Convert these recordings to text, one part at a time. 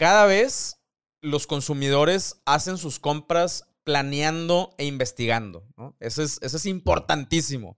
cada vez los consumidores hacen sus compras planeando e investigando. Eso, es, eso es importantísimo.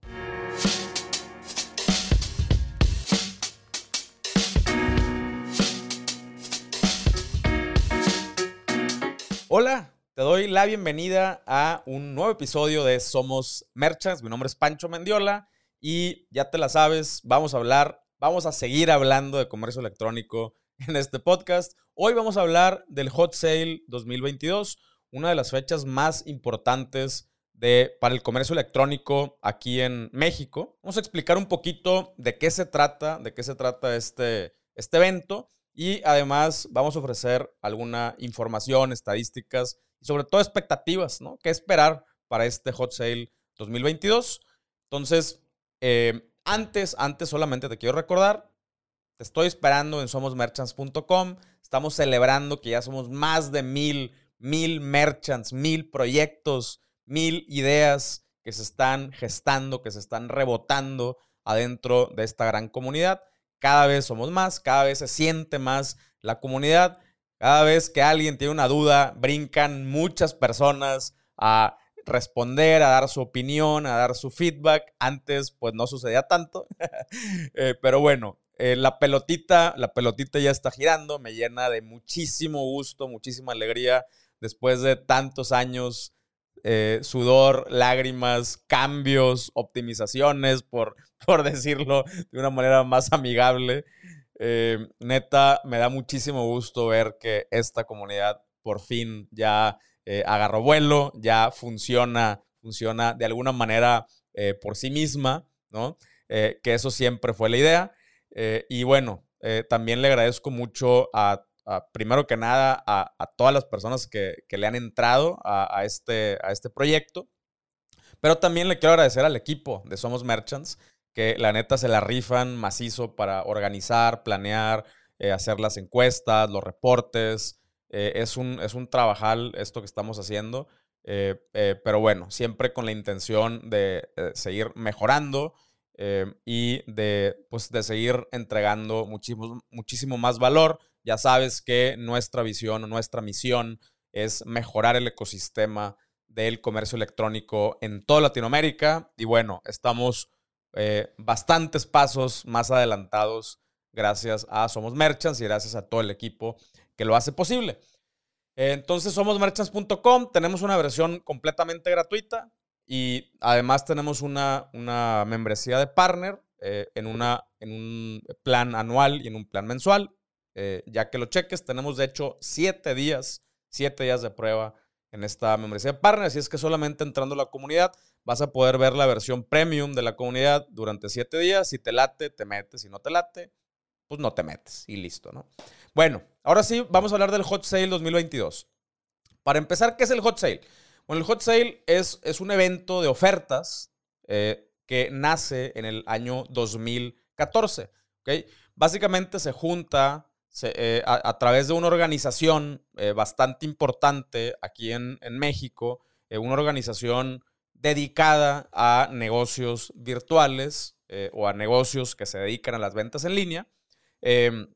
Hola, te doy la bienvenida a un nuevo episodio de Somos Merchants. Mi nombre es Pancho Mendiola y ya te la sabes, vamos a hablar, vamos a seguir hablando de comercio electrónico en este podcast. Hoy vamos a hablar del Hot Sale 2022, una de las fechas más importantes de, para el comercio electrónico aquí en México. Vamos a explicar un poquito de qué se trata, de qué se trata este, este evento y además vamos a ofrecer alguna información, estadísticas y sobre todo expectativas, ¿no? ¿Qué esperar para este Hot Sale 2022? Entonces, eh, antes, antes solamente te quiero recordar, estoy esperando en somosmerchants.com. Estamos celebrando que ya somos más de mil, mil merchants, mil proyectos, mil ideas que se están gestando, que se están rebotando adentro de esta gran comunidad. Cada vez somos más, cada vez se siente más la comunidad. Cada vez que alguien tiene una duda, brincan muchas personas a responder, a dar su opinión, a dar su feedback. Antes, pues no sucedía tanto. Eh, pero bueno, eh, la pelotita, la pelotita ya está girando, me llena de muchísimo gusto, muchísima alegría después de tantos años, eh, sudor, lágrimas, cambios, optimizaciones, por, por decirlo de una manera más amigable. Eh, neta, me da muchísimo gusto ver que esta comunidad por fin ya agarró vuelo, ya funciona, funciona de alguna manera por sí misma, ¿no? que eso siempre fue la idea. Y bueno, también le agradezco mucho a, primero que nada, a, todas las personas que, le han entrado a, este, a este proyecto. Pero también le quiero agradecer al equipo de Somos Merchants, que la neta se la rifan macizo para organizar, planear, eh, hacer las encuestas, los reportes. Eh, es, un, es un trabajal esto que estamos haciendo, eh, pero bueno, siempre con la intención de seguir mejorando y de, pues, de seguir entregando muchísimo, muchísimo más valor. Ya sabes que nuestra visión, nuestra misión es mejorar el ecosistema del comercio electrónico en toda Latinoamérica y bueno, estamos eh, bastantes pasos más adelantados gracias a Somos Merchants y gracias a todo el equipo que lo hace posible. entonces, somosmerchants.com, tenemos una versión completamente gratuita y además tenemos una, una membresía de partner eh, en, una, en un plan anual y en un plan mensual. Eh, ya que lo cheques, tenemos de hecho siete días, siete días de prueba en esta membresía de partner, así es que solamente entrando a la comunidad vas a poder ver la versión premium de la comunidad durante siete días. Si te late, te metes. Si no te late, pues no te metes y listo, ¿no? Bueno, ahora sí, vamos a hablar del Hot Sale 2022. Para empezar, ¿qué es el Hot Sale? Bueno, el Hot Sale es, es un evento de ofertas eh, que nace en el año 2014. ¿okay? Básicamente se junta eh, a, través de una organización eh, bastante importante aquí en, en México, una organización dedicada a negocios virtuales o a negocios que se dedican a las ventas en línea. Em,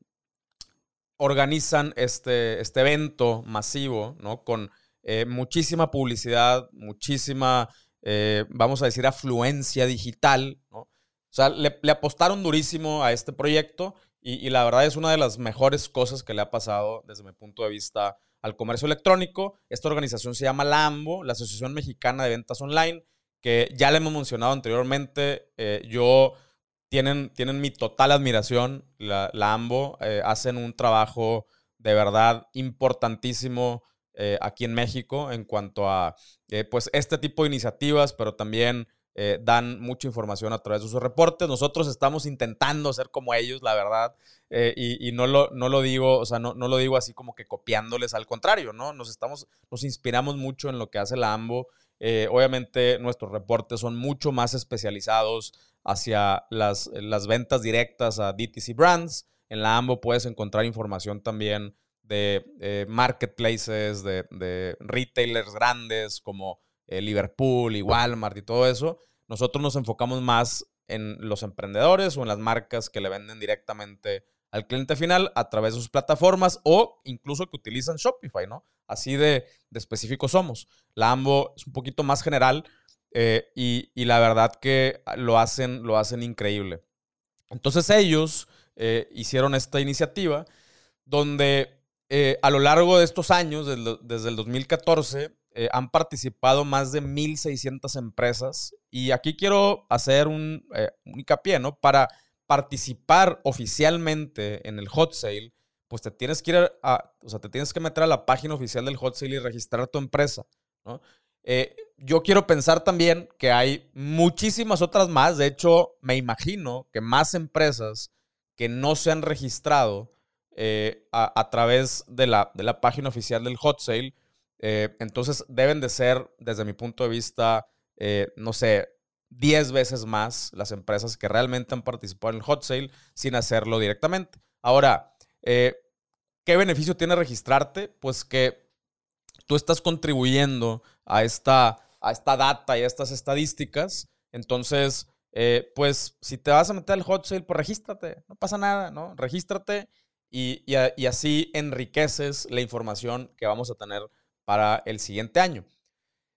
organizan este, este evento masivo, ¿no? Con eh, muchísima publicidad, muchísima, eh, vamos a decir, afluencia digital, ¿no? O sea, le, apostaron durísimo a este proyecto y, la verdad es una de las mejores cosas que le ha pasado desde mi punto de vista al comercio electrónico. Esta organización se llama la AMBO, la Asociación Mexicana de Ventas Online, que ya le hemos mencionado anteriormente. Eh, yo tienen, tienen mi total admiración, la, AMBO. Eh, hacen un trabajo de verdad importantísimo eh, aquí en México en cuanto a pues este tipo de iniciativas, pero también dan mucha información a través de sus reportes. Nosotros estamos intentando ser como ellos, la verdad. Eh, y, no, lo, no lo digo, o sea, no, no, lo digo así como que copiándoles, al contrario, ¿no? Nos, estamos, nos inspiramos mucho en lo que hace la AMBO. Eh, obviamente nuestros reportes son mucho más especializados hacia las, las ventas directas a DTC Brands. En la AMBO puedes encontrar información también de eh, marketplaces, de, de, retailers grandes como Liverpool y Walmart y todo eso. Nosotros nos enfocamos más en los emprendedores o en las marcas que le venden directamente al cliente final a través de sus plataformas o incluso que utilizan Shopify, ¿no? Así de, de específicos somos. La AMBO es un poquito más general eh, y, la verdad que lo hacen, lo hacen increíble. Entonces ellos eh, hicieron esta iniciativa donde eh, a lo largo de estos años, desde el 2014, han participado más de 1.600 empresas. Y aquí quiero hacer un, un hincapié, ¿no? Para participar oficialmente en el hot sale, pues te tienes que ir a, o sea, te tienes que meter a la página oficial del hot sale y registrar tu empresa, ¿no? Eh, yo quiero pensar también que hay muchísimas otras más. De hecho, me imagino que más empresas que no se han registrado eh, a, través de la, de la, página oficial del hot sale, eh, entonces deben de ser, desde mi punto de vista, no sé, 10 veces más las empresas que realmente han participado en el hot sale sin hacerlo directamente. Ahora, eh, ¿qué beneficio tiene registrarte? Pues que tú estás contribuyendo a esta, a esta data y a estas estadísticas. Entonces, eh, pues si te vas a meter al hot sale, pues regístrate, no pasa nada, ¿no? Regístrate y, y así enriqueces la información que vamos a tener para el siguiente año.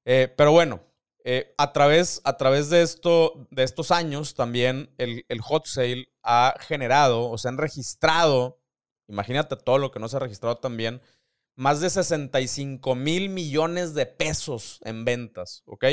Eh, pero bueno, eh, a, través, a través de, esto, de estos años, también el, hot sale ha generado o se han registrado, imagínate todo lo que no se ha registrado también, más de 65 mil millones de pesos en ventas, ¿ok?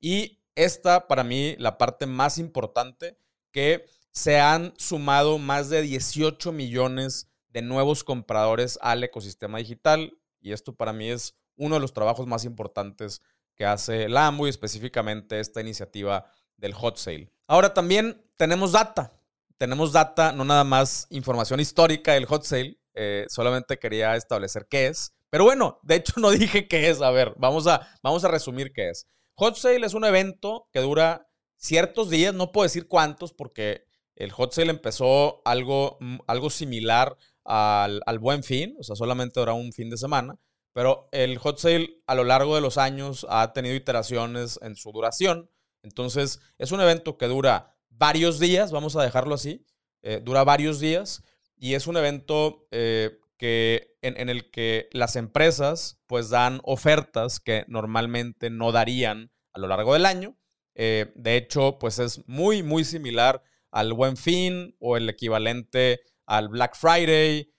Y esta, para mí, la parte más importante, que se han sumado más de 18 millones de nuevos compradores al ecosistema digital. Y esto para mí es uno de los trabajos más importantes que hace Lambo y específicamente esta iniciativa del hot sale. Ahora también tenemos data. Tenemos data, no nada más información histórica del hot sale. Eh, solamente quería establecer qué es. Pero bueno, de hecho no dije qué es. A ver, vamos a, vamos a resumir qué es. Hot sale es un evento que dura ciertos días, no puedo decir cuántos porque el hot sale empezó algo, algo similar al, al buen fin, o sea, solamente dura un fin de semana. Pero el hot sale a lo largo de los años ha tenido iteraciones en su duración. Entonces, es un evento que dura varios días, vamos a dejarlo así, eh, dura varios días y es un evento eh, que, en, el que las empresas pues dan ofertas que normalmente no darían a lo largo del año. Eh, de hecho, pues es muy, muy similar al Buen Fin o el equivalente al Black Friday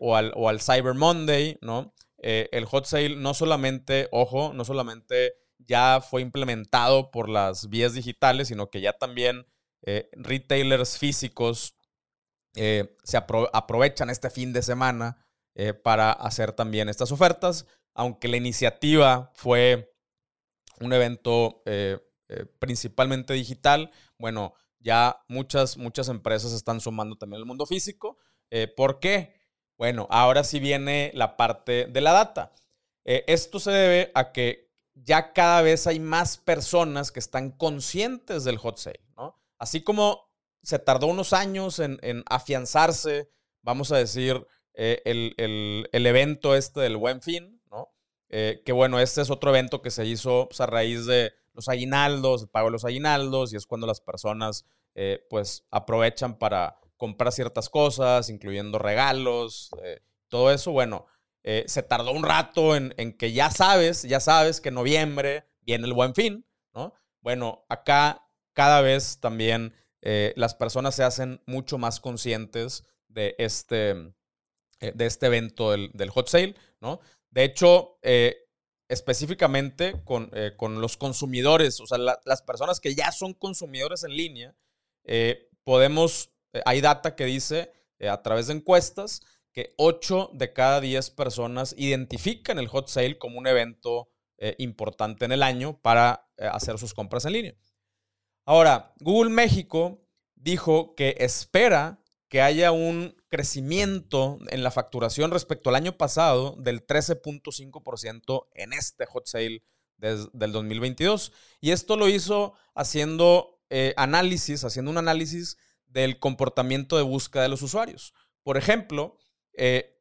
o, al, o al Cyber Monday, ¿no? Eh, el hot sale no solamente, ojo, no solamente ya fue implementado por las vías digitales, sino que ya también eh, retailers físicos eh, se aprovechan este fin de semana para hacer también estas ofertas, aunque la iniciativa fue un evento principalmente digital, bueno, ya muchas, muchas empresas están sumando también al mundo físico. ¿Por qué? Bueno, ahora sí viene la parte de la data. Eh, esto se debe a que ya cada vez hay más personas que están conscientes del hot sale, ¿no? Así como se tardó unos años en, afianzarse, vamos a decir, eh, el, evento este del buen fin, ¿no? Eh, que bueno, este es otro evento que se hizo pues, a raíz de los aguinaldos, el pago de los aguinaldos, y es cuando las personas pues aprovechan para comprar ciertas cosas, incluyendo regalos, eh, todo eso, bueno, eh, se tardó un rato en, que ya sabes, ya sabes que en noviembre viene el buen fin, ¿no? Bueno, acá cada vez también eh, las personas se hacen mucho más conscientes de este, de este evento del, hot sale, ¿no? De hecho, específicamente con, con, los consumidores, o sea, las personas que ya son consumidores en línea, podemos eh, hay data que dice eh, a través de encuestas que 8 de cada 10 personas identifican el hot sale como un evento eh, importante en el año para hacer sus compras en línea. Ahora, Google México dijo que espera que haya un crecimiento en la facturación respecto al año pasado del 13.5% en este hot sale del 2022. Y esto lo hizo haciendo análisis, haciendo un análisis del comportamiento de búsqueda de los usuarios. Por ejemplo, eh,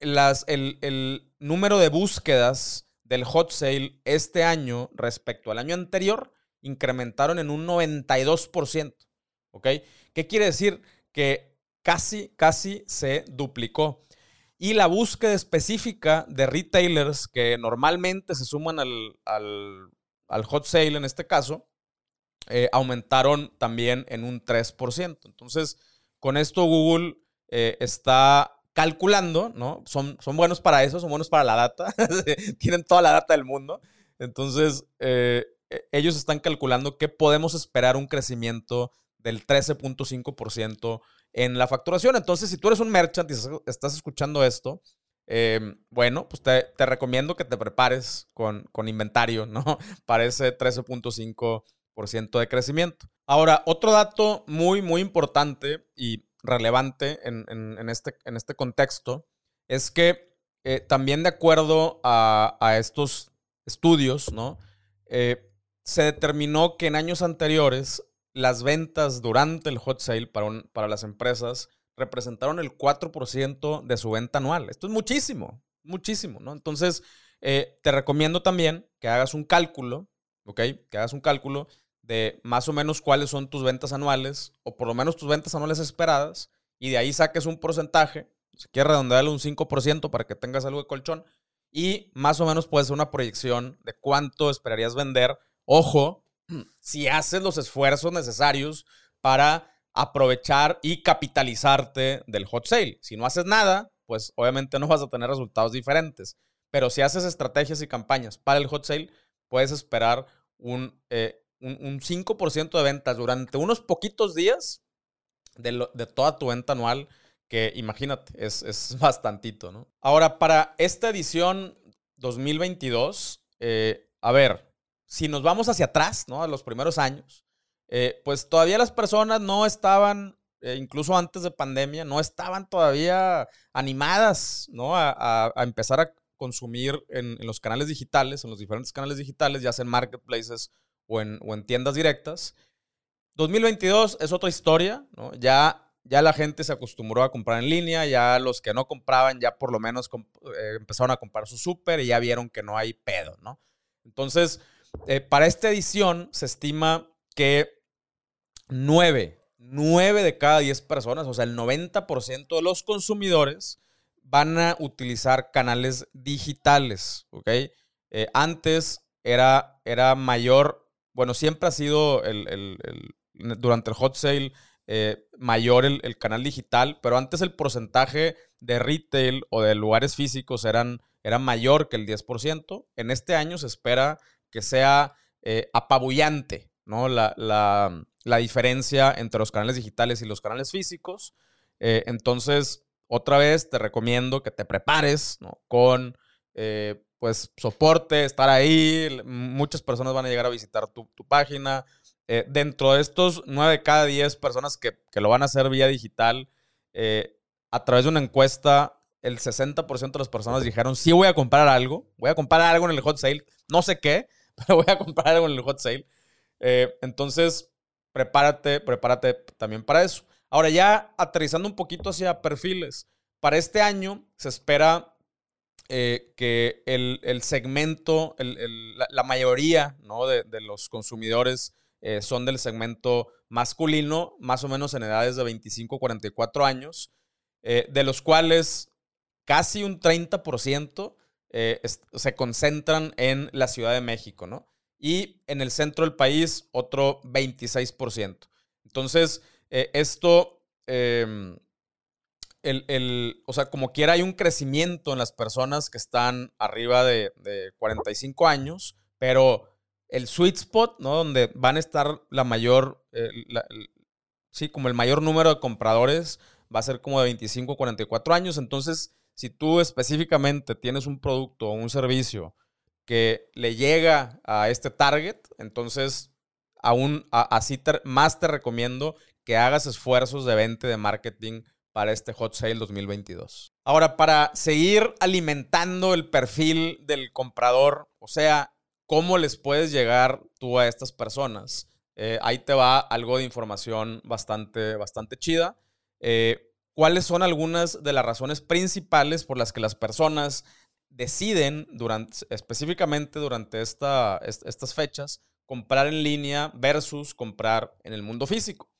las, el, número de búsquedas del hot sale este año respecto al año anterior incrementaron en un 92%. ¿Ok? ¿Qué quiere decir? Que, casi, casi se duplicó. Y la búsqueda específica de retailers que normalmente se suman al, al, hot sale en este caso, eh, aumentaron también en un 3%. Entonces, con esto Google eh, está calculando, ¿no? Son, son buenos para eso, son buenos para la data, tienen toda la data del mundo. Entonces, eh, e, ellos están calculando que podemos esperar un crecimiento del 13.5% en la facturación. Entonces, si tú eres un merchant y estás escuchando esto, em, bueno, pues te, recomiendo que te prepares con, con inventario, ¿no? Para ese 13.5% de crecimiento. Ahora, otro dato muy, muy importante y relevante en, este, en este contexto es que eh, también de acuerdo a, estos estudios, ¿no? Eh, se determinó que en años anteriores las ventas durante el hot sale para, para las empresas representaron el 4% de su venta anual. Esto es muchísimo, muchísimo, ¿no? Entonces, eh, te recomiendo también que hagas un cálculo, ¿ok? Que hagas un cálculo de más o menos cuáles son tus ventas anuales, o por lo menos tus ventas anuales esperadas, y de ahí saques un porcentaje, si quieres redondearle un 5% para que tengas algo de colchón, y más o menos puede ser una proyección de cuánto esperarías vender. Ojo, si haces los esfuerzos necesarios para aprovechar y capitalizarte del hot sale. Si no haces nada, pues obviamente no vas a tener resultados diferentes. Pero si haces estrategias y campañas para el hot sale, puedes esperar un, eh, un, 5% de ventas durante unos poquitos días de, toda tu venta anual, que imagínate, es, es bastantito, ¿no? Ahora, para esta edición 2022, eh, a ver, si nos vamos hacia atrás, ¿no? A los primeros años, eh, pues todavía las personas no estaban, eh, incluso antes de pandemia, no estaban todavía animadas, ¿no? A, empezar a consumir en, los canales digitales, en los diferentes canales digitales, ya sea en marketplaces o en, o en tiendas directas. 2022 es otra historia, ¿no? Ya ya la gente se acostumbró a comprar en línea, ya los que no compraban ya por lo menos eh, empezaron a comprar su súper y ya vieron que no hay pedo, ¿no? Entonces, eh, para esta edición se estima que 9, 9 de cada 10 personas, o sea, el 90% de los consumidores van a utilizar canales digitales, ¿ok? Eh, antes era, era mayor, bueno, siempre ha sido el, durante el hot sale eh, mayor el, canal digital, pero antes el porcentaje de retail o de lugares físicos eran, era mayor que el 10%. En este año se espera que sea eh, apabullante, ¿no? La, diferencia entre los canales digitales y los canales físicos. Eh, entonces, otra vez te recomiendo que te prepares con eh, pues soporte, estar ahí. Muchas personas van a llegar a visitar tu, página. dentro de estos 9 de cada 10 personas que, que, lo van a hacer vía digital, a través de una encuesta, el 60% de las personas dijeron, sí voy a comprar algo, voy a comprar algo en el hot sale, no sé qué, pero voy a comprar algo en el hot sale. Eh, entonces, prepárate, prepárate también para eso. Ahora ya aterrizando un poquito hacia perfiles, para este año se espera eh, que el, segmento, la, mayoría ¿no? de, los consumidores eh, son del segmento masculino, más o menos en edades de 25 44 años, de los cuales casi un 30% eh, se concentran en la Ciudad de México, ¿no? Y en el centro del país, otro 26%. Entonces, eh, esto, em, el, o sea, como quiera hay un crecimiento en las personas que están arriba de, 45 años, pero el sweet spot, ¿no? Donde van a estar la mayor, eh, sí, como el mayor número de compradores, va a ser como de 25 a 44 años. Entonces, si tú específicamente tienes un producto o un servicio que le llega a este target, entonces aún así más te recomiendo que hagas esfuerzos de venta de marketing para este Hot Sale 2022. Ahora, para seguir alimentando el perfil del comprador, o sea, cómo les puedes llegar tú a estas personas, eh, ahí te va algo de información bastante, bastante chida. Eh, cuáles son algunas de las razones principales por las que las personas deciden, específicamente durante esta, estas fechas, comprar en línea versus comprar en el mundo físico.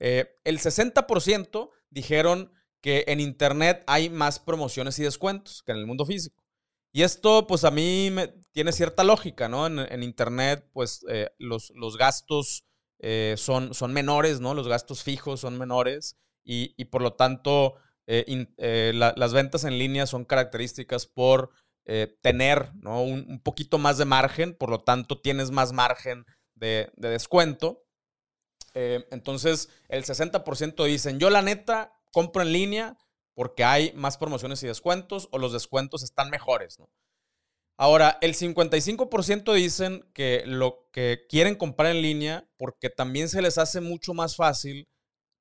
Eh, el 60% dijeron que en Internet hay más promociones y descuentos que en el mundo físico. Y esto, pues a mí tiene cierta lógica, ¿no? En, Internet, pues eh, los, gastos eh, son menores, ¿no? Los gastos fijos son menores y, por lo tanto eh, las ventas en línea son características por tener ¿no? un, poquito más de margen, por lo tanto tienes más margen de, de descuento. entonces, el 60% dicen, yo la neta compro en línea porque hay más promociones y descuentos o los descuentos están mejores. Ahora, el 55% dicen que lo que quieren comprar en línea porque también se les hace mucho más fácil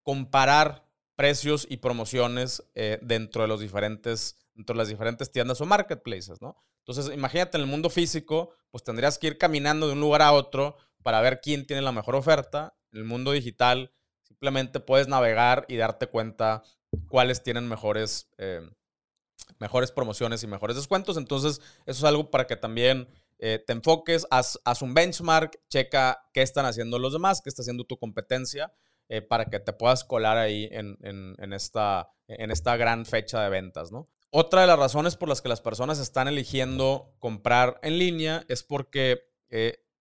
comparar precios y promociones eh, dentro de los diferentes, dentro de las diferentes tiendas o marketplaces, ¿no? Entonces, imagínate en el mundo físico, pues tendrías que ir caminando de un lugar a otro para ver quién tiene la mejor oferta. En el mundo digital, simplemente puedes navegar y darte cuenta cuáles tienen mejores, eh, mejores promociones y mejores descuentos. Entonces, eso es algo para que también eh, te enfoques, haz, un benchmark, checa qué están haciendo los demás, qué está haciendo tu competencia, eh, para que te puedas colar ahí en, esta, en esta gran fecha de ventas, ¿no? Otra de las razones por las que las personas están eligiendo comprar en línea es porque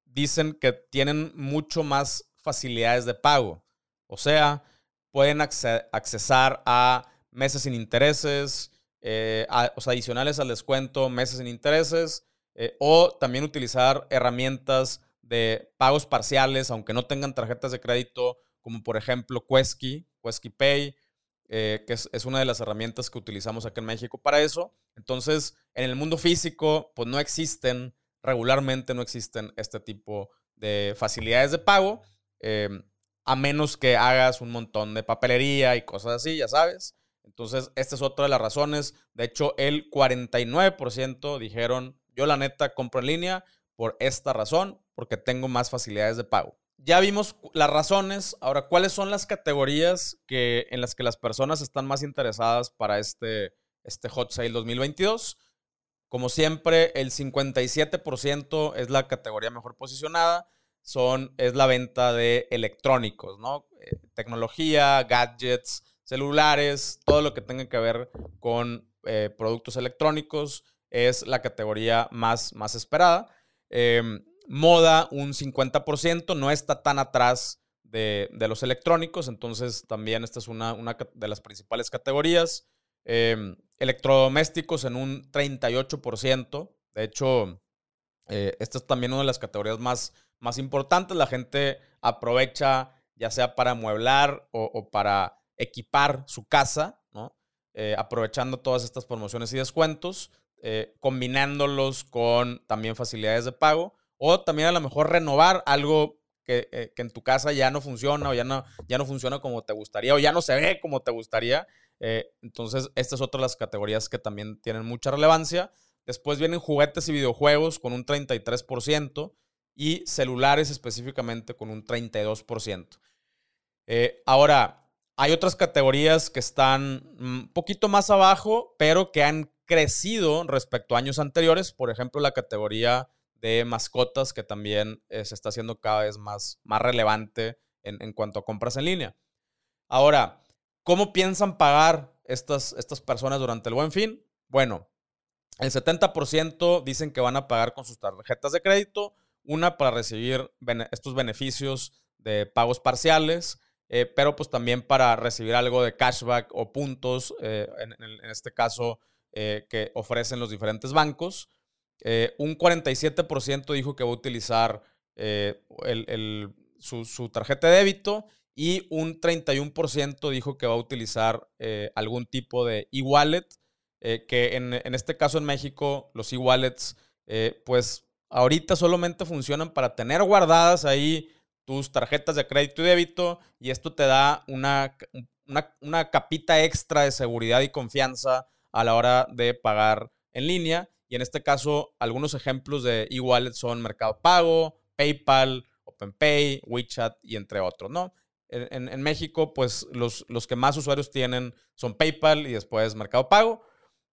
dicen que tienen mucho más facilidades de pago. O sea, pueden accesar a meses sin intereses, eh, sea, adicionales al descuento, meses sin intereses, eh, o también utilizar herramientas de pagos parciales, aunque no tengan tarjetas de crédito, como por ejemplo Quesky, Quesky Pay, eh, que es, es, una de las herramientas que utilizamos aquí en México para eso. Entonces, en el mundo físico, pues no existen, regularmente no existen este tipo de facilidades de pago a menos que hagas un montón de papelería y cosas así, ya sabes. Entonces, esta es otra de las razones. De hecho, el 49% dijeron, yo la neta compro en línea por esta razón, porque tengo más facilidades de pago. Ya vimos las razones. Ahora, ¿cuáles son las categorías que, en las que las personas están más interesadas para este, este Hot Sale 2022? Como siempre, el 57% es la categoría mejor posicionada son, es la venta de electrónicos, ¿no? Eh, tecnología, gadgets, celulares, todo lo que tenga que ver con eh, productos electrónicos es la categoría más, más esperada. Em, moda, un 50%, no está tan atrás de, los electrónicos, entonces también esta es una, una de las principales categorías. Em, electrodomésticos en un 38%, de hecho, eh, esta es también una de las categorías más, más importantes. La gente aprovecha ya sea para amueblar o, para equipar su casa. Eh, aprovechando todas estas promociones y descuentos, eh, combinándolos con también facilidades de pago o también a lo mejor renovar algo que, en tu casa ya no funciona o ya no, ya no funciona como te gustaría o ya no se ve como te gustaría. entonces, esta es otra de las categorías que también tienen mucha relevancia. Después vienen juguetes y videojuegos con un 33% y celulares específicamente con un 32%. Eh, ahora, hay otras categorías que están un poquito más abajo, pero que han crecido respecto a años anteriores. Por ejemplo, la categoría de mascotas, que también eh, se está haciendo cada vez más, más relevante en, en, cuanto a compras en línea. Ahora, ¿cómo piensan pagar estas, estas personas durante el buen fin? Bueno, el 70% dicen que van a pagar con sus tarjetas de crédito, una para recibir estos beneficios de pagos parciales, eh, pero pues también para recibir algo de cashback o puntos, eh, en, este caso, que ofrecen los diferentes bancos. Un 47% dijo que va a utilizar su, su, tarjeta de débito y un 31% dijo que va a utilizar algún tipo de e-wallet eh, que en, este caso en México los e-wallets, eh, pues ahorita solamente funcionan para tener guardadas ahí tus tarjetas de crédito y débito y esto te da una, una, capita extra de seguridad y confianza a la hora de pagar en línea. Y en este caso, algunos ejemplos de e-wallet son Mercado Pago, PayPal, OpenPay, WeChat y entre otros, ¿no? En, México, pues los, los que más usuarios tienen son PayPal y después Mercado Pago.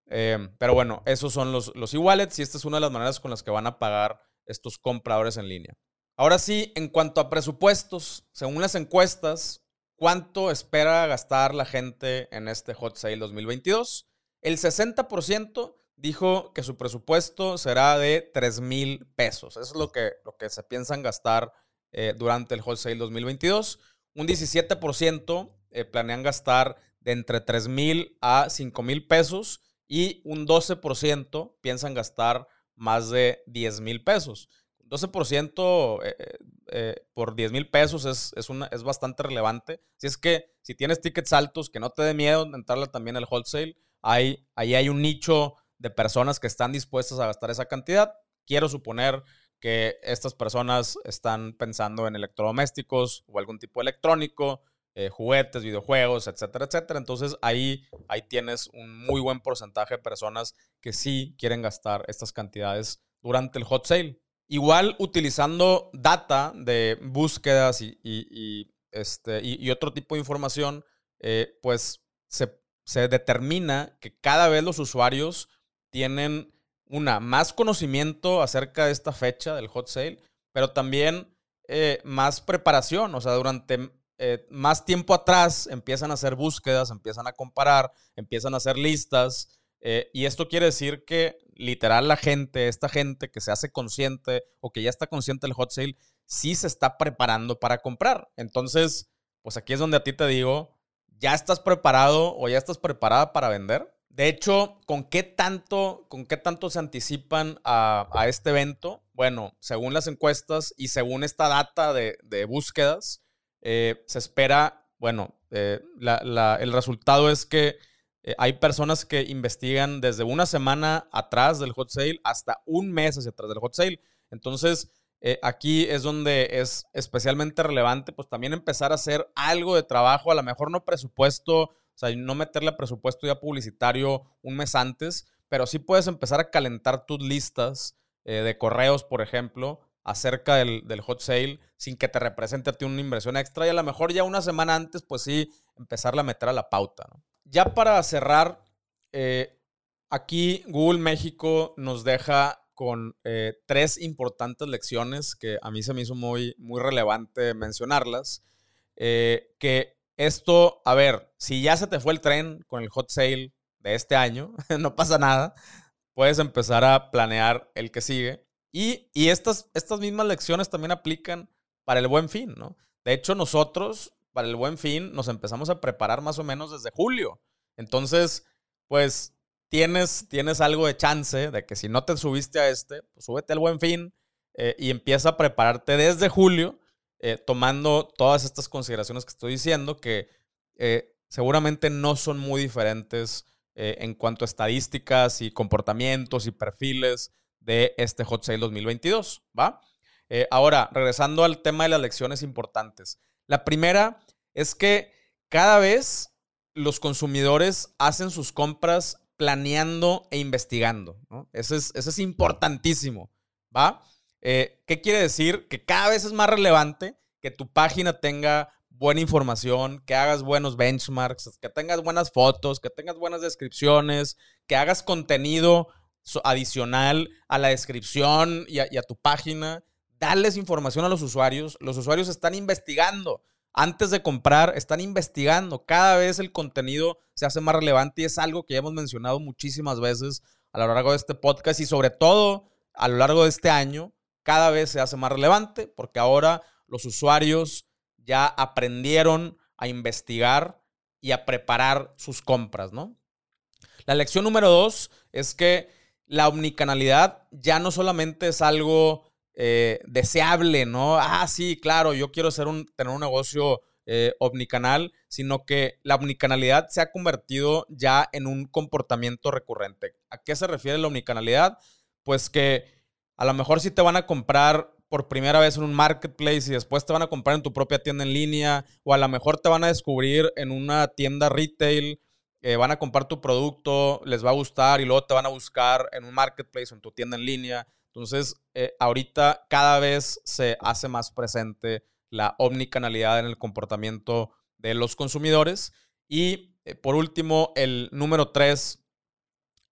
Eh, pero bueno, esos son los, los e-wallets y esta es una de las maneras con las que van a pagar estos compradores en línea. Ahora sí, en cuanto a presupuestos, según las encuestas, ¿cuánto espera gastar la gente en este Hot Sale 2022? El 60% dijo que su presupuesto será de 3 mil pesos. Eso es lo que, lo que se piensan gastar eh, durante el Hot Sale 2022. Un 17% eh, planean gastar de entre 3 mil a 5 mil pesos y un 12% piensan gastar más de 10 mil pesos. 12% eh, eh, por 10 mil pesos es, es, una, es bastante relevante. Si es que si tienes tickets altos, que no te dé miedo entrarle también al wholesale, ahí hay un nicho de personas que están dispuestas a gastar esa cantidad. Quiero suponer que estas personas están pensando en electrodomésticos o algún tipo electrónico, eh, juguetes, videojuegos, etcétera, etcétera. Entonces ahí, ahí tienes un muy buen porcentaje de personas que sí quieren gastar estas cantidades durante el hot sale. Igual utilizando data de búsquedas y, este, y, otro tipo de información, eh, pues se, se determina que cada vez los usuarios tienen una, más conocimiento acerca de esta fecha del hot sale, pero también eh, más preparación, o sea, durante eh, más tiempo atrás empiezan a hacer búsquedas, empiezan a comparar, empiezan a hacer listas, eh, y esto quiere decir que literal la gente, esta gente que se hace consciente o que ya está consciente del hot sale, sí se está preparando para comprar. Entonces, pues aquí es donde a ti te digo, ¿ya estás preparado o ya estás preparada para vender? De hecho, ¿con qué tanto, con qué tanto se anticipan a, este evento? Bueno, según las encuestas y según esta data de, búsquedas, eh, se espera, bueno, eh, el resultado es que eh, hay personas que investigan desde una semana atrás del hot sale hasta un mes hacia atrás del hot sale. Entonces, aquí es donde es especialmente relevante, pues también empezar a hacer algo de trabajo, a lo mejor no presupuesto o sea, no meterle presupuesto ya publicitario un mes antes, pero sí puedes empezar a calentar tus listas eh, de correos, por ejemplo, acerca del, hot sale sin que te represente a ti una inversión extra y a lo mejor ya una semana antes, pues sí, empezarle a meter a la pauta. Ya para cerrar, eh, aquí Google México nos deja con eh, tres importantes lecciones que a mí se me hizo muy, muy relevante mencionarlas, que esto, a ver, si ya se te fue el tren con el hot sale de este año, no pasa nada. Puedes empezar a planear el que sigue. Y, estas, estas mismas lecciones también aplican para el buen fin, ¿no? De hecho, nosotros, para el buen fin, nos empezamos a preparar más o menos desde julio. Entonces, pues tienes, tienes algo de chance de que si no te subiste a este, pues súbete al buen fin eh, y empieza a prepararte desde julio eh, tomando todas estas consideraciones que estoy diciendo, que eh, seguramente no son muy diferentes eh, en cuanto a estadísticas y comportamientos y perfiles de este Hot Sale 2022, ¿va? ahora, regresando al tema de las lecciones importantes. La primera es que cada vez los consumidores hacen sus compras planeando e investigando. Eso es, eso es importantísimo, ¿va? Eh, ¿Qué quiere decir? Que cada vez es más relevante que tu página tenga buena información, que hagas buenos benchmarks, que tengas buenas fotos, que tengas buenas descripciones, que hagas contenido adicional a la descripción y a, tu página. Darles información a los usuarios. Los usuarios están investigando. Antes de comprar, están investigando. Cada vez el contenido se hace más relevante y es algo que ya hemos mencionado muchísimas veces a lo largo de este podcast y sobre todo a lo largo de este año cada vez se hace más relevante porque ahora los usuarios ya aprendieron a investigar y a preparar sus compras, ¿no? La lección número dos es que la omnicanalidad ya no solamente es algo eh, deseable, ¿no? Ah, sí, claro, yo quiero ser un, tener un negocio eh, omnicanal, sino que la omnicanalidad se ha convertido ya en un comportamiento recurrente. ¿A qué se refiere la omnicanalidad? Pues que a lo mejor si te van a comprar por primera vez en un marketplace y después te van a comprar en tu propia tienda en línea o a lo mejor te van a descubrir en una tienda retail, eh, van a comprar tu producto, les va a gustar y luego te van a buscar en un marketplace o en tu tienda en línea. Entonces, eh, ahorita cada vez se hace más presente la omnicanalidad en el comportamiento de los consumidores. Y eh, por último, el número tres,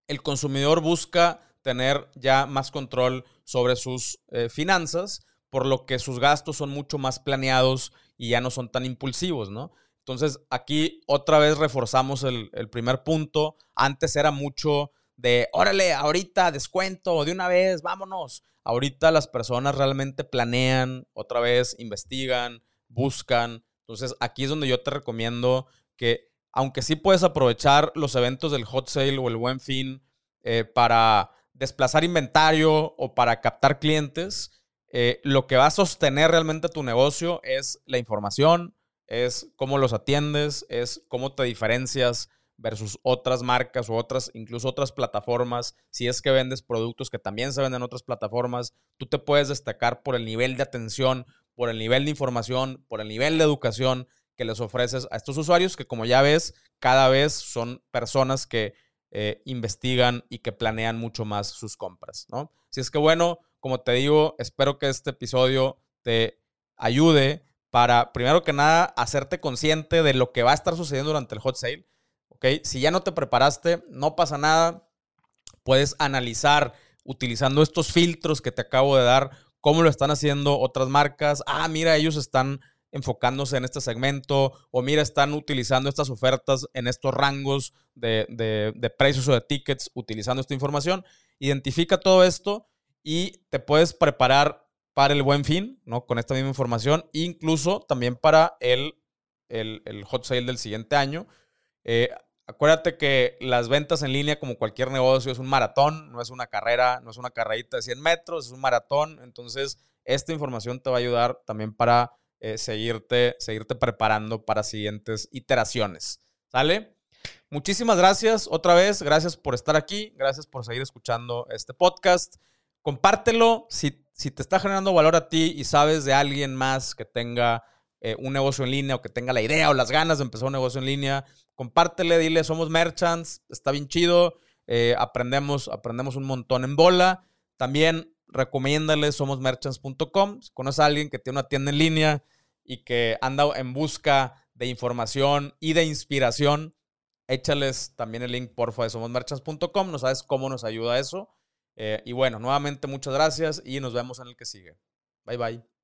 el consumidor busca tener ya más control sobre sus eh, finanzas, por lo que sus gastos son mucho más planeados y ya no son tan impulsivos, ¿no? Entonces, aquí otra vez reforzamos el, primer punto. Antes era mucho de, órale, ahorita descuento, de una vez, vámonos. Ahorita las personas realmente planean, otra vez investigan, buscan. Entonces, aquí es donde yo te recomiendo que, aunque sí puedes aprovechar los eventos del hot sale o el buen fin eh, para desplazar inventario o para captar clientes, eh, lo que va a sostener realmente tu negocio es la información, es cómo los atiendes, es cómo te diferencias versus otras marcas o otras, incluso otras plataformas. Si es que vendes productos que también se venden en otras plataformas, tú te puedes destacar por el nivel de atención, por el nivel de información, por el nivel de educación que les ofreces a estos usuarios que como ya ves, cada vez son personas que eh, investigan y que planean mucho más sus compras, ¿no? Si es que bueno, como te digo, espero que este episodio te ayude para, primero que nada, hacerte consciente de lo que va a estar sucediendo durante el hot sale. ¿ok? Si ya no te preparaste, no pasa nada. Puedes analizar utilizando estos filtros que te acabo de dar, cómo lo están haciendo otras marcas. Ah, mira, ellos están enfocándose en este segmento o mira, están utilizando estas ofertas en estos rangos de, de, precios o de tickets utilizando esta información. Identifica todo esto y te puedes preparar para el buen fin, ¿no? Con esta misma información, incluso también para el, el, el hot sale del siguiente año. Eh, acuérdate que las ventas en línea, como cualquier negocio, es un maratón, no es una carrera, no es una carrerita de 100 metros, es un maratón. Entonces, esta información te va a ayudar también para eh, seguirte, seguirte preparando para siguientes iteraciones. ¿Sale? Muchísimas gracias otra vez, gracias por estar aquí, gracias por seguir escuchando este podcast. Compártelo si, si te está generando valor a ti y sabes de alguien más que tenga eh, un negocio en línea o que tenga la idea o las ganas de empezar un negocio en línea. Compártele, dile, somos merchants, está bien chido, eh, aprendemos, aprendemos un montón en bola. También recomiéndale somosmerchants.com. Si conoces a alguien que tiene una tienda en línea y que anda en busca de información y de inspiración, échales también el link, porfa, de somosmerchants.com. No sabes cómo nos ayuda eso. Eh, y bueno, nuevamente muchas gracias y nos vemos en el que sigue. Bye bye.